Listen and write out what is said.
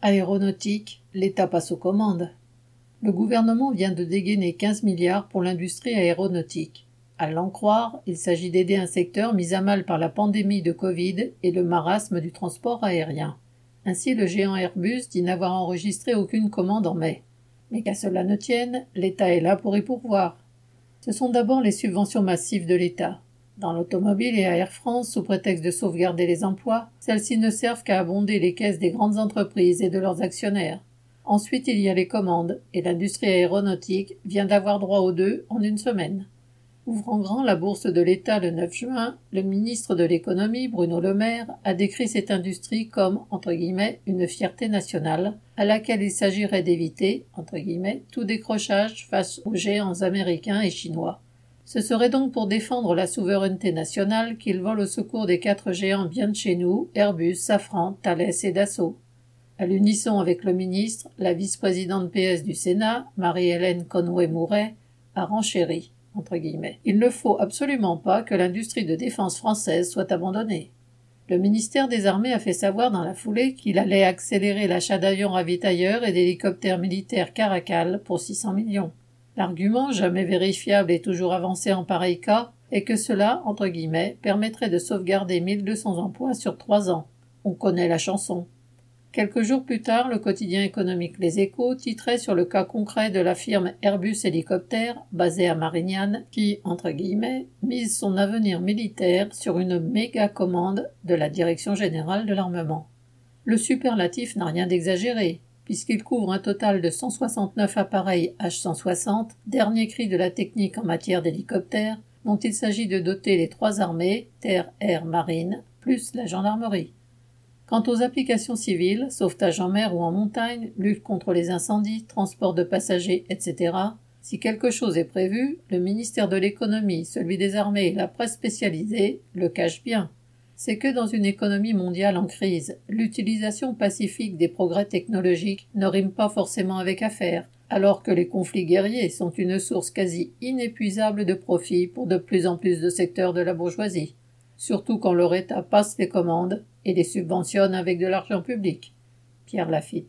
Aéronautique, l'État passe aux commandes. Le gouvernement vient de dégainer 15 milliards pour l'industrie aéronautique. À l'en croire, il s'agit d'aider un secteur mis à mal par la pandémie de Covid et le marasme du transport aérien. Ainsi, le géant Airbus dit n'avoir enregistré aucune commande en mai. Mais qu'à cela ne tienne, l'État est là pour y pourvoir. Ce sont d'abord les subventions massives de l'État. Dans l'automobile et à Air France, sous prétexte de sauvegarder les emplois, celles-ci ne servent qu'à abonder les caisses des grandes entreprises et de leurs actionnaires. Ensuite, il y a les commandes, et l'industrie aéronautique vient d'avoir droit aux deux en une semaine. Ouvrant grand la bourse de l'État le 9 juin, le ministre de l'économie, Bruno Le Maire, a décrit cette industrie comme, entre guillemets, une fierté nationale, à laquelle il s'agirait d'éviter, entre guillemets, tout décrochage face aux géants américains et chinois. Ce serait donc pour défendre la souveraineté nationale qu'il vole au secours des quatre géants bien de chez nous, Airbus, Safran, Thales et Dassault. À l'unisson avec le ministre, la vice-présidente PS du Sénat, Marie-Hélène Conway-Mouret, a renchéri. Il ne faut absolument pas que l'industrie de défense française soit abandonnée. Le ministère des Armées a fait savoir dans la foulée qu'il allait accélérer l'achat d'avions ravitailleurs et d'hélicoptères militaires Caracal pour 600 millions. L'argument, jamais vérifiable et toujours avancé en pareil cas, est que cela, entre guillemets, permettrait de sauvegarder 1200 emplois sur trois ans. On connaît la chanson. Quelques jours plus tard, le quotidien économique Les Échos titrait sur le cas concret de la firme Airbus Hélicoptère, basée à Marignane, qui, entre guillemets, mise son avenir militaire sur une méga commande de la Direction générale de l'armement. Le superlatif n'a rien d'exagéré puisqu'il couvre un total de 169 appareils H-160, dernier cri de la technique en matière d'hélicoptères, dont il s'agit de doter les trois armées, terre, air, marine, plus la gendarmerie. Quant aux applications civiles, sauvetage en mer ou en montagne, lutte contre les incendies, transport de passagers, etc., si quelque chose est prévu, le ministère de l'économie, celui des armées et la presse spécialisée le cachent bien c'est que dans une économie mondiale en crise, l'utilisation pacifique des progrès technologiques ne rime pas forcément avec affaire, alors que les conflits guerriers sont une source quasi inépuisable de profit pour de plus en plus de secteurs de la bourgeoisie, surtout quand leur État passe les commandes et les subventionne avec de l'argent public. Pierre Lafitte.